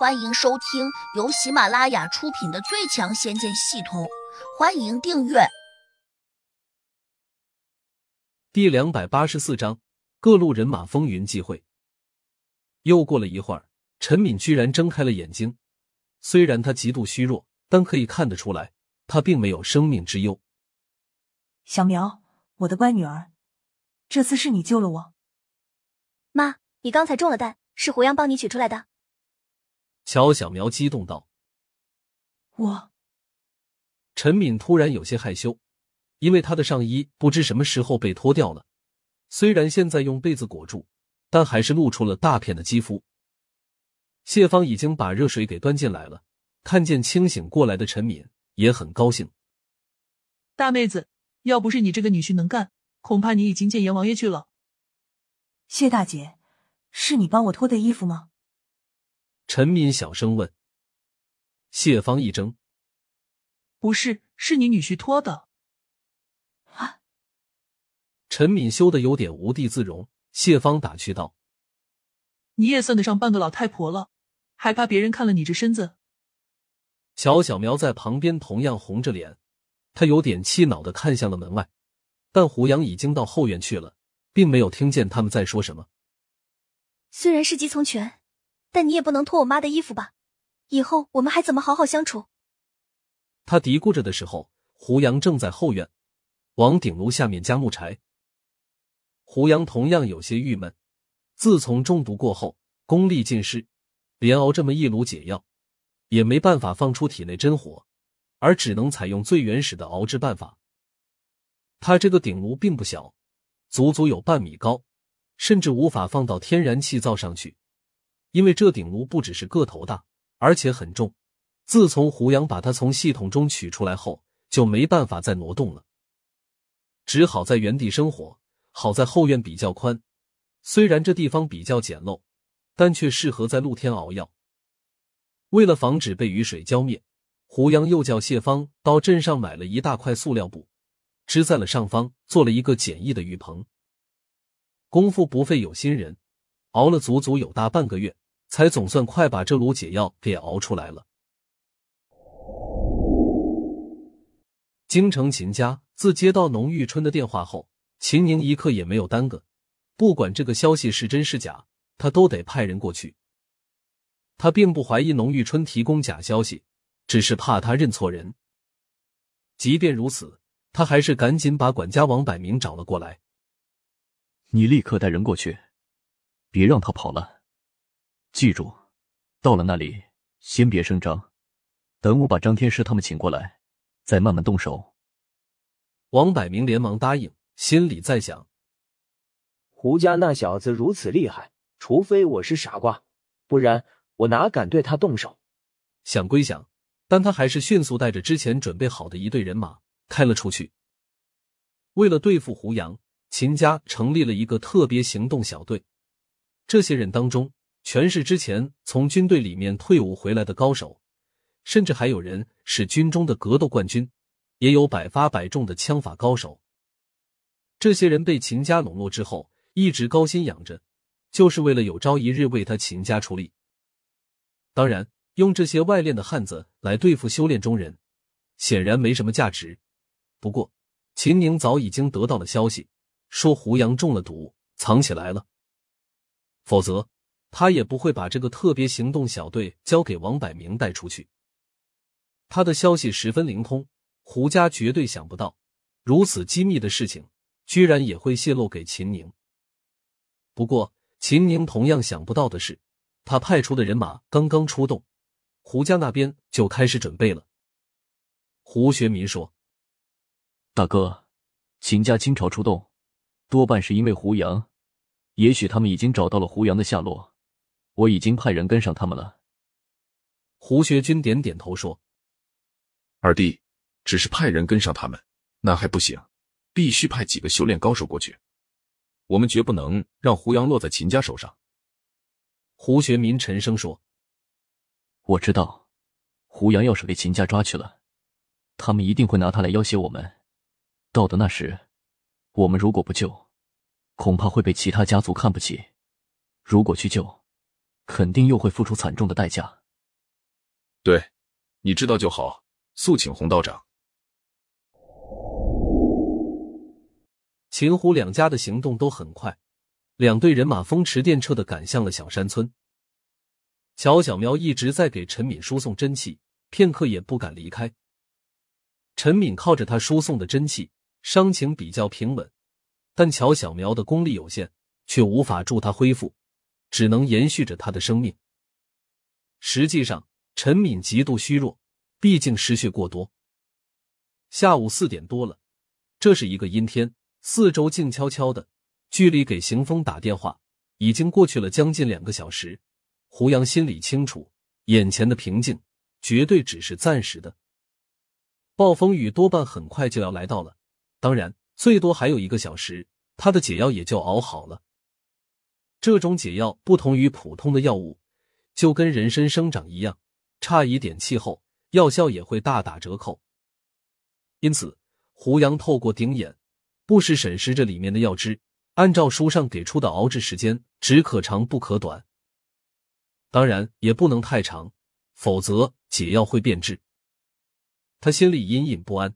欢迎收听由喜马拉雅出品的《最强仙剑系统》，欢迎订阅。第两百八十四章，各路人马风云际会。又过了一会儿，陈敏居然睁开了眼睛。虽然他极度虚弱，但可以看得出来，他并没有生命之忧。小苗，我的乖女儿，这次是你救了我。妈，你刚才中了弹，是胡杨帮你取出来的。乔小苗激动道：“我……”陈敏突然有些害羞，因为她的上衣不知什么时候被脱掉了。虽然现在用被子裹住，但还是露出了大片的肌肤。谢芳已经把热水给端进来了，看见清醒过来的陈敏，也很高兴。大妹子，要不是你这个女婿能干，恐怕你已经见阎王爷去了。谢大姐，是你帮我脱的衣服吗？陈敏小声问：“谢芳一怔，不是，是你女婿托的。”啊！陈敏羞得有点无地自容。谢芳打趣道：“你也算得上半个老太婆了，还怕别人看了你这身子？”乔小苗在旁边同样红着脸，他有点气恼的看向了门外，但胡杨已经到后院去了，并没有听见他们在说什么。虽然是急从权。但你也不能脱我妈的衣服吧？以后我们还怎么好好相处？他嘀咕着的时候，胡杨正在后院往顶炉下面加木柴。胡杨同样有些郁闷，自从中毒过后，功力尽失，连熬这么一炉解药，也没办法放出体内真火，而只能采用最原始的熬制办法。他这个顶炉并不小，足足有半米高，甚至无法放到天然气灶上去。因为这顶炉不只是个头大，而且很重。自从胡杨把它从系统中取出来后，就没办法再挪动了，只好在原地生火。好在后院比较宽，虽然这地方比较简陋，但却适合在露天熬药。为了防止被雨水浇灭，胡杨又叫谢芳到镇上买了一大块塑料布，支在了上方，做了一个简易的浴棚。功夫不费有心人，熬了足足有大半个月。才总算快把这炉解药给熬出来了。京城秦家自接到农玉春的电话后，秦宁一刻也没有耽搁，不管这个消息是真是假，他都得派人过去。他并不怀疑农玉春提供假消息，只是怕他认错人。即便如此，他还是赶紧把管家王百明找了过来。你立刻带人过去，别让他跑了。记住，到了那里先别声张，等我把张天师他们请过来，再慢慢动手。王百明连忙答应，心里在想：胡家那小子如此厉害，除非我是傻瓜，不然我哪敢对他动手？想归想，但他还是迅速带着之前准备好的一队人马开了出去。为了对付胡杨，秦家成立了一个特别行动小队，这些人当中。全是之前从军队里面退伍回来的高手，甚至还有人是军中的格斗冠军，也有百发百中的枪法高手。这些人被秦家笼络之后，一直高薪养着，就是为了有朝一日为他秦家出力。当然，用这些外练的汉子来对付修炼中人，显然没什么价值。不过，秦宁早已经得到了消息，说胡杨中了毒，藏起来了，否则。他也不会把这个特别行动小队交给王百明带出去。他的消息十分灵通，胡家绝对想不到，如此机密的事情居然也会泄露给秦宁。不过，秦宁同样想不到的是，他派出的人马刚刚出动，胡家那边就开始准备了。胡学民说：“大哥，秦家倾巢出动，多半是因为胡杨，也许他们已经找到了胡杨的下落。”我已经派人跟上他们了。胡学军点点头说：“二弟，只是派人跟上他们，那还不行，必须派几个修炼高手过去。我们绝不能让胡杨落在秦家手上。”胡学民沉声说：“我知道，胡杨要是被秦家抓去了，他们一定会拿他来要挟我们。到的那时，我们如果不救，恐怕会被其他家族看不起；如果去救，”肯定又会付出惨重的代价。对，你知道就好。速请洪道长。秦胡两家的行动都很快，两队人马风驰电掣的赶向了小山村。乔小苗一直在给陈敏输送真气，片刻也不敢离开。陈敏靠着他输送的真气，伤情比较平稳，但乔小苗的功力有限，却无法助他恢复，只能延续着他的生命。实际上，陈敏极度虚弱，毕竟失血过多。下午四点多了，这是一个阴天。四周静悄悄的，距离给邢峰打电话已经过去了将近两个小时。胡杨心里清楚，眼前的平静绝对只是暂时的。暴风雨多半很快就要来到了，当然最多还有一个小时，他的解药也就熬好了。这种解药不同于普通的药物，就跟人参生长一样，差一点气候，药效也会大打折扣。因此，胡杨透过顶眼。不时审视着里面的药汁，按照书上给出的熬制时间，只可长不可短。当然也不能太长，否则解药会变质。他心里隐隐不安。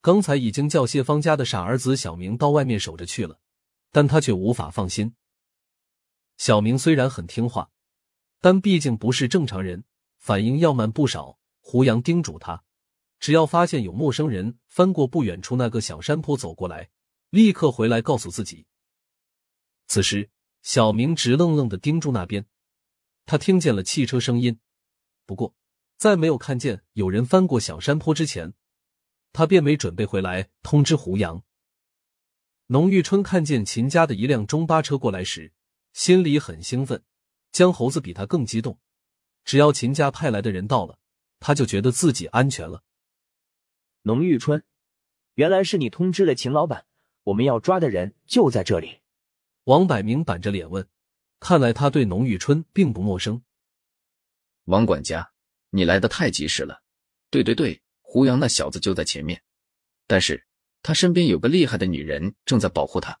刚才已经叫谢方家的傻儿子小明到外面守着去了，但他却无法放心。小明虽然很听话，但毕竟不是正常人，反应要慢不少。胡杨叮嘱他，只要发现有陌生人翻过不远处那个小山坡走过来。立刻回来告诉自己。此时，小明直愣愣的盯住那边，他听见了汽车声音，不过在没有看见有人翻过小山坡之前，他便没准备回来通知胡杨。农玉春看见秦家的一辆中巴车过来时，心里很兴奋。江猴子比他更激动，只要秦家派来的人到了，他就觉得自己安全了。农玉春，原来是你通知了秦老板。我们要抓的人就在这里。王百明板着脸问：“看来他对农玉春并不陌生。”王管家，你来的太及时了。对对对，胡杨那小子就在前面，但是他身边有个厉害的女人正在保护他。